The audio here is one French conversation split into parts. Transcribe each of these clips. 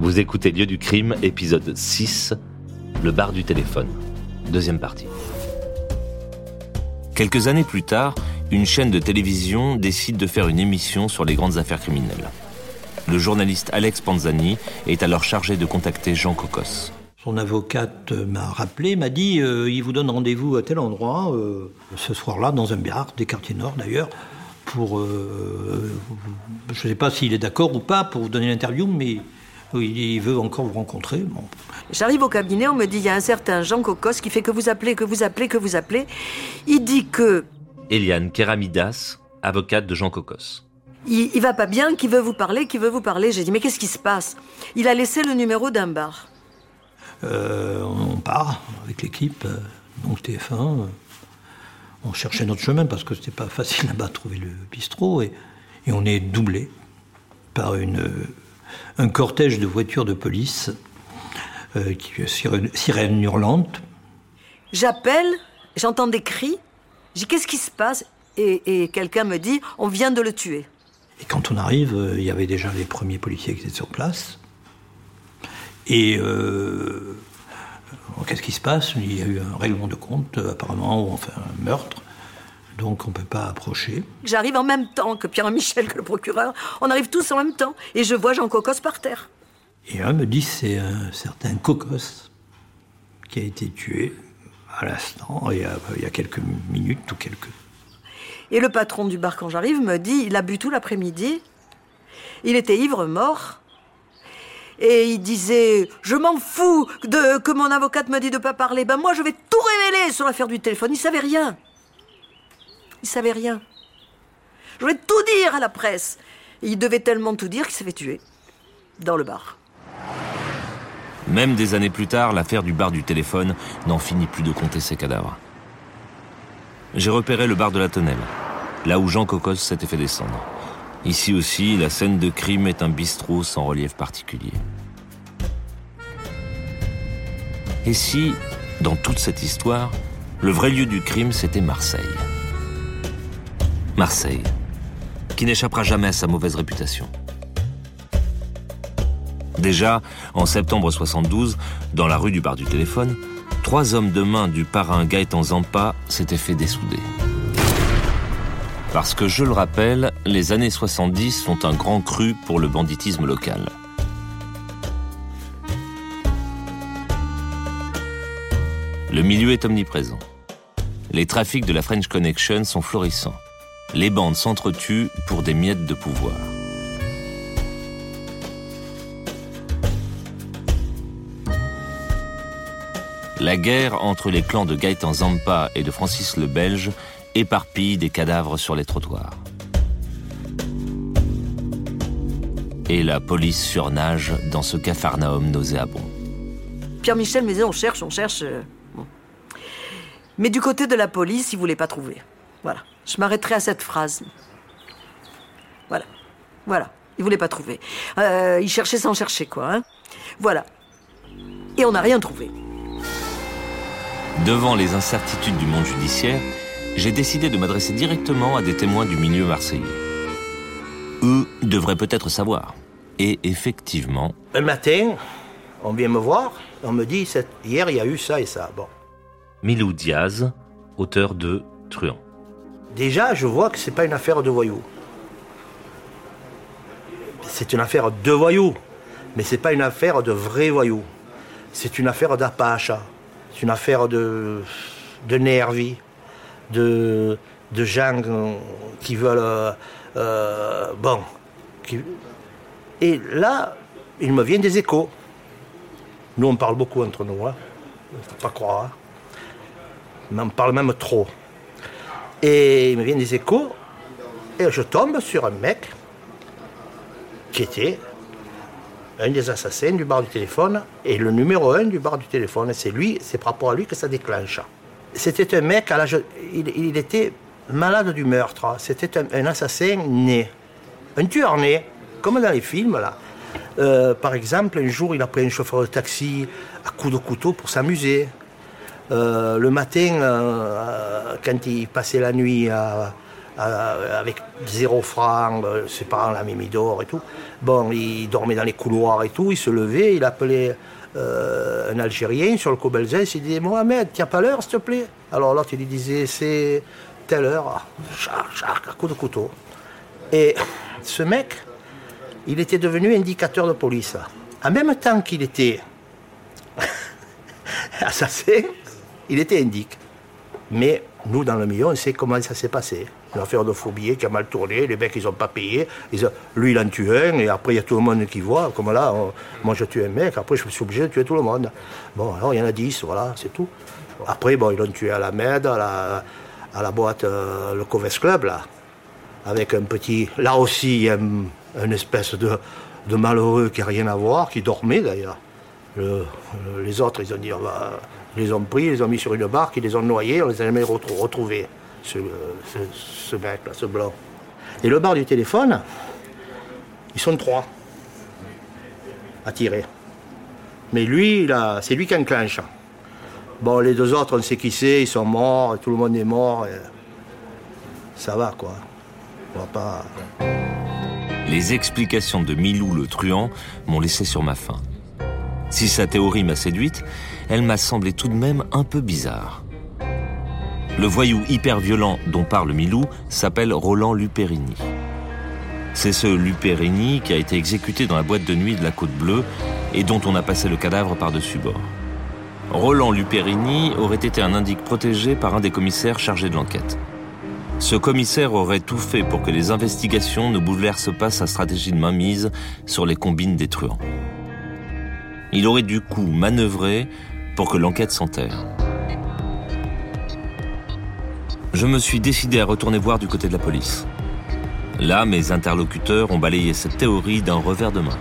Vous écoutez Lieu du crime, épisode 6, le bar du téléphone. Deuxième partie. Quelques années plus tard, une chaîne de télévision décide de faire une émission sur les grandes affaires criminelles. Le journaliste Alex Panzani est alors chargé de contacter Jean Cocos. Son avocate m'a rappelé, m'a dit euh, il vous donne rendez-vous à tel endroit, euh, ce soir-là, dans un bar, des quartiers nord d'ailleurs, pour. euh, je ne sais pas s'il est d'accord ou pas pour vous donner l'interview, mais il veut encore vous rencontrer. Bon. J'arrive au cabinet, on me dit il y a un certain Jean Cocos qui fait que vous appelez, que vous appelez, que vous appelez. Il dit que Eliane Keramidas, avocate de Jean Cocos. il, il va pas bien, qu'il veut vous parler, qu'il veut vous parler. J'ai dit mais qu'est-ce qui se passe? Il a laissé le numéro d'un bar. Euh, on part avec l'équipe, euh, donc TF1. euh, on cherchait notre chemin parce que c'était pas facile là-bas de trouver le bistrot et, et on est doublé par une, un cortège de voitures de police, euh, qui, sirène, sirène hurlante. J'appelle, j'entends des cris. J'ai dis qu'est-ce qui se passe? Et, et quelqu'un me dit on vient de le tuer. Et quand on arrive, euh, il y avait déjà les premiers policiers qui étaient sur place. Et euh, qu'est-ce qui se passe? Il y a eu un règlement de compte, euh, apparemment, ou enfin un meurtre. Donc on ne peut pas approcher. J'arrive en même temps que Pierre-Michel, que le procureur. On arrive tous en même temps. Et je vois Jean Cocos par terre. Et un me dit c'est un certain Cocos qui a été tué à l'instant, il, y a- il y a quelques minutes ou quelques. Et le patron du bar, quand j'arrive, me dit il a bu tout l'après-midi. Il était ivre, mort. Et il disait Je m'en fous de, que mon avocate me dit de pas parler. Ben moi, je vais tout révéler sur l'affaire du téléphone. Il savait rien. Il savait rien. Je vais tout dire à la presse. Il devait tellement tout dire qu'il s'est fait tuer. Dans le bar. Même des années plus tard, l'affaire du bar du téléphone n'en finit plus de compter ses cadavres. J'ai repéré le bar de la Tonnelle, là où Jean Cocos s'était fait descendre. Ici aussi, la scène de crime est un bistrot sans relief particulier. Et si, dans toute cette histoire, le vrai lieu du crime, c'était Marseille? Marseille, qui n'échappera jamais à sa mauvaise réputation. Déjà, en septembre 72, dans la rue du bar du téléphone, trois hommes de main du parrain Gaëtan Zampa s'étaient fait dessouder. Parce que, je le rappelle, les années 70 sont un grand cru pour le banditisme local. Le milieu est omniprésent. Les trafics de la French Connection sont florissants. Les bandes s'entretuent pour des miettes de pouvoir. La guerre entre les clans de Gaëtan Zampa et de Francis le Belge éparpille des cadavres sur les trottoirs. Et la police surnage dans ce capharnaüm nauséabond. Pierre-Michel disait on cherche, on cherche. euh. Mais du côté de la police, il voulait pas trouver. Voilà. Je m'arrêterai à cette phrase. Voilà. Voilà. Il voulait pas trouver. Euh, il cherchait sans chercher, quoi. hein. Voilà. Et on n'a rien trouvé. Devant les incertitudes du monde judiciaire, j'ai décidé de m'adresser directement à des témoins du milieu marseillais. Eux devraient peut-être savoir. Et effectivement, Un matin, on vient me voir, on me dit hier il y a eu ça et ça. Bon, Milou Diaz, auteur de Truand. Déjà je vois que c'est pas une affaire de voyous. C'est une affaire de voyous, mais c'est pas une affaire de vrais voyous. C'est une affaire d'apache, c'est une affaire de de de de gens qui veulent euh, euh, bon. Et là, il me vient des échos. Nous, on parle beaucoup entre nous, hein. faut pas croire. Mais on parle même trop. Et il me vient des échos, et je tombe sur un mec qui était un des assassins du bar du téléphone, et le numéro un du bar du téléphone. C'est lui, c'est par rapport à lui que ça déclenche. C'était un mec, à il, était malade du meurtre. C'était un, un assassin né. Un tueur né, comme dans les films, là. Euh, par exemple, un jour, il a pris un chauffeur de taxi à coups de couteau pour s'amuser. Euh, le matin, euh, euh, quand il passait la nuit avec zéro franc, ses parents l'avaient mis dehors et tout. Bon, il dormait dans les couloirs et tout, il se levait, il appelait un Algérien sur le Cobelzès, il disait Mohamed, tiens pas l'heure s'il te plaît Alors l'autre il lui disait c'est telle heure, charc, à coup de couteau. Et ce mec, il était devenu indicateur de police. En même temps qu'il était assassin, il était indique. Mais nous, dans le milieu, on sait comment ça s'est passé. Une affaire de billets qui a mal tourné, les mecs, ils n'ont pas payé. Lui, il en tue un, et après, il y a tout le monde qui voit. Comme là, moi, je tue un mec, après, je suis obligé de tuer tout le monde. Bon, alors, il y en a 10, voilà, c'est tout. Après, bon, ils l'ont tué à la Med, à la, boîte, euh, le Coves Club, là. Avec un petit. Là aussi, il y a un, une espèce de, de malheureux qui n'a rien à voir, qui dormait d'ailleurs. Le- le- les autres, ils ont dit, va- ils les ont pris, ils les ont mis sur une barque, ils les ont noyés, on les a jamais retrou- retrouvés, ce, ce, ce mec-là, ce blanc. Et le bar du téléphone, ils sont trois à tirer. Mais lui, c'est lui qui enclenche. Bon, les deux autres, on sait qui c'est, ils sont morts, tout le monde est mort. ça va, quoi. On va pas. Les explications de Milou le truand m'ont laissé sur ma faim. Si sa théorie m'a séduite, elle m'a semblé tout de même un peu bizarre. Le voyou hyper violent dont parle Milou s'appelle Roland Luperini. C'est ce Luperini qui a été exécuté dans la boîte de nuit de la Côte Bleue et dont on a passé le cadavre par-dessus bord. Roland Luperini aurait été un indique protégé par un des commissaires chargés de l'enquête. Ce commissaire aurait tout fait pour que les investigations ne bouleversent pas sa stratégie de mainmise sur les combines des truands. Il aurait du coup manœuvré pour que l'enquête s'enterre. Je me suis décidé à retourner voir du côté de la police. Là, mes interlocuteurs ont balayé cette théorie d'un revers de main.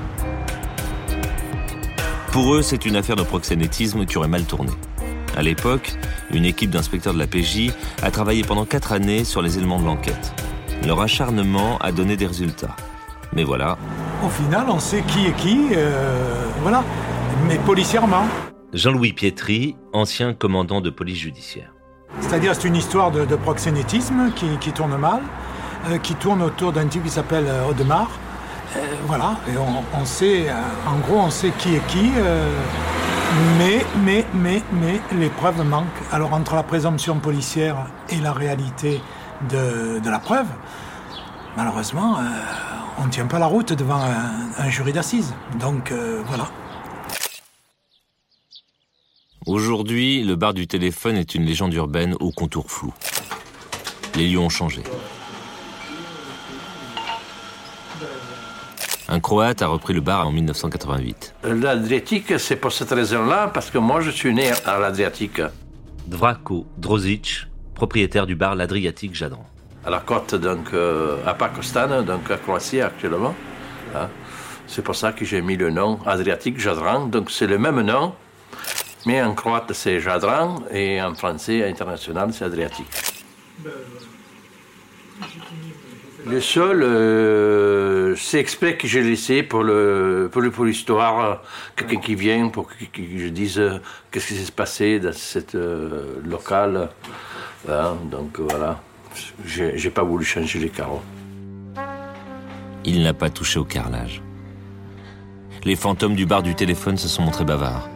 Pour eux, c'est une affaire de proxénétisme qui aurait mal tourné. À l'époque, une équipe d'inspecteurs de la PJ a travaillé pendant quatre années sur les éléments de l'enquête. Leur acharnement a donné des résultats. Mais voilà, Au final, on sait qui est qui, euh, voilà. Mais policièrement. Jean-Louis Pietri, ancien commandant de police judiciaire. C'est-à-dire, c'est une histoire de, de proxénétisme qui, qui tourne mal, euh, qui tourne autour d'un type qui s'appelle euh, Audemars. Euh, voilà, et on, on sait, euh, en gros, on sait qui est qui, mais, mais, mais, mais, les preuves manquent. Alors, entre la présomption policière et la réalité de, de la preuve, malheureusement, on ne tient pas la route devant un, un jury d'assises. Donc, voilà. Aujourd'hui, le bar du téléphone est une légende urbaine au contour flou. Les lieux ont changé. Un Croate a repris le bar en 1988. L'Adriatique, c'est pour cette raison-là, parce que moi, je suis né à l'Adriatique, Dvrako Drozic, propriétaire du bar L'Adriatique Jadran. à la côte, donc, euh, à Pakistan, donc à Croatie actuellement. hein. C'est pour ça que j'ai mis le nom Adriatique Jadran. Donc, c'est le même nom, mais en croate, c'est Jadran, et en français, international, c'est Adriatique. Le euh, c'est exprès que j'ai laissé pour le pour l'histoire, euh, quelqu'un qui vient pour que, je dise euh, qu'est-ce qui s'est passé dans cette euh, locale. Hein, donc euh, voilà, j'ai pas voulu changer les carreaux. Il n'a pas touché au carrelage. Les fantômes du bar du téléphone se sont montrés bavards.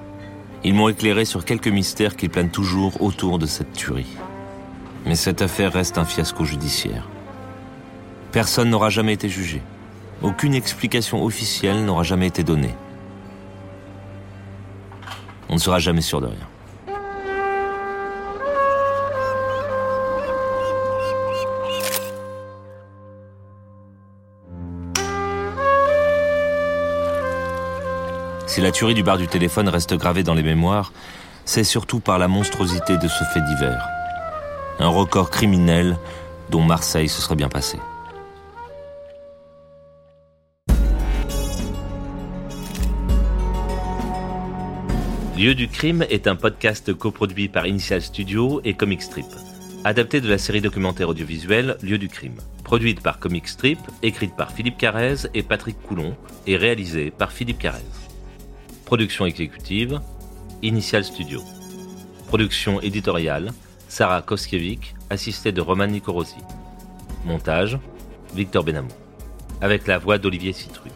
Ils m'ont éclairé sur quelques mystères qui planent toujours autour de cette tuerie. Mais cette affaire reste un fiasco judiciaire. Personne n'aura jamais été jugé. Aucune explication officielle n'aura jamais été donnée. On ne sera jamais sûr de rien. Si la tuerie du bar du téléphone reste gravée dans les mémoires, c'est surtout par la monstruosité de ce fait divers. Un record criminel dont Marseille se serait bien passé. Lieu du crime est un podcast coproduit par Initial Studio et Comic Strip, adapté de la série documentaire audiovisuelle Lieu du crime, produite par Comic Strip, écrite par Philippe Carrez et Patrick Coulon et réalisée par Philippe Carrez. Production exécutive, Initial Studio. Production éditoriale, Sarah Koskiewicz, assistée de Roman Nicorosi. Montage, Victor Benamou. Avec la voix d'Olivier Citruc.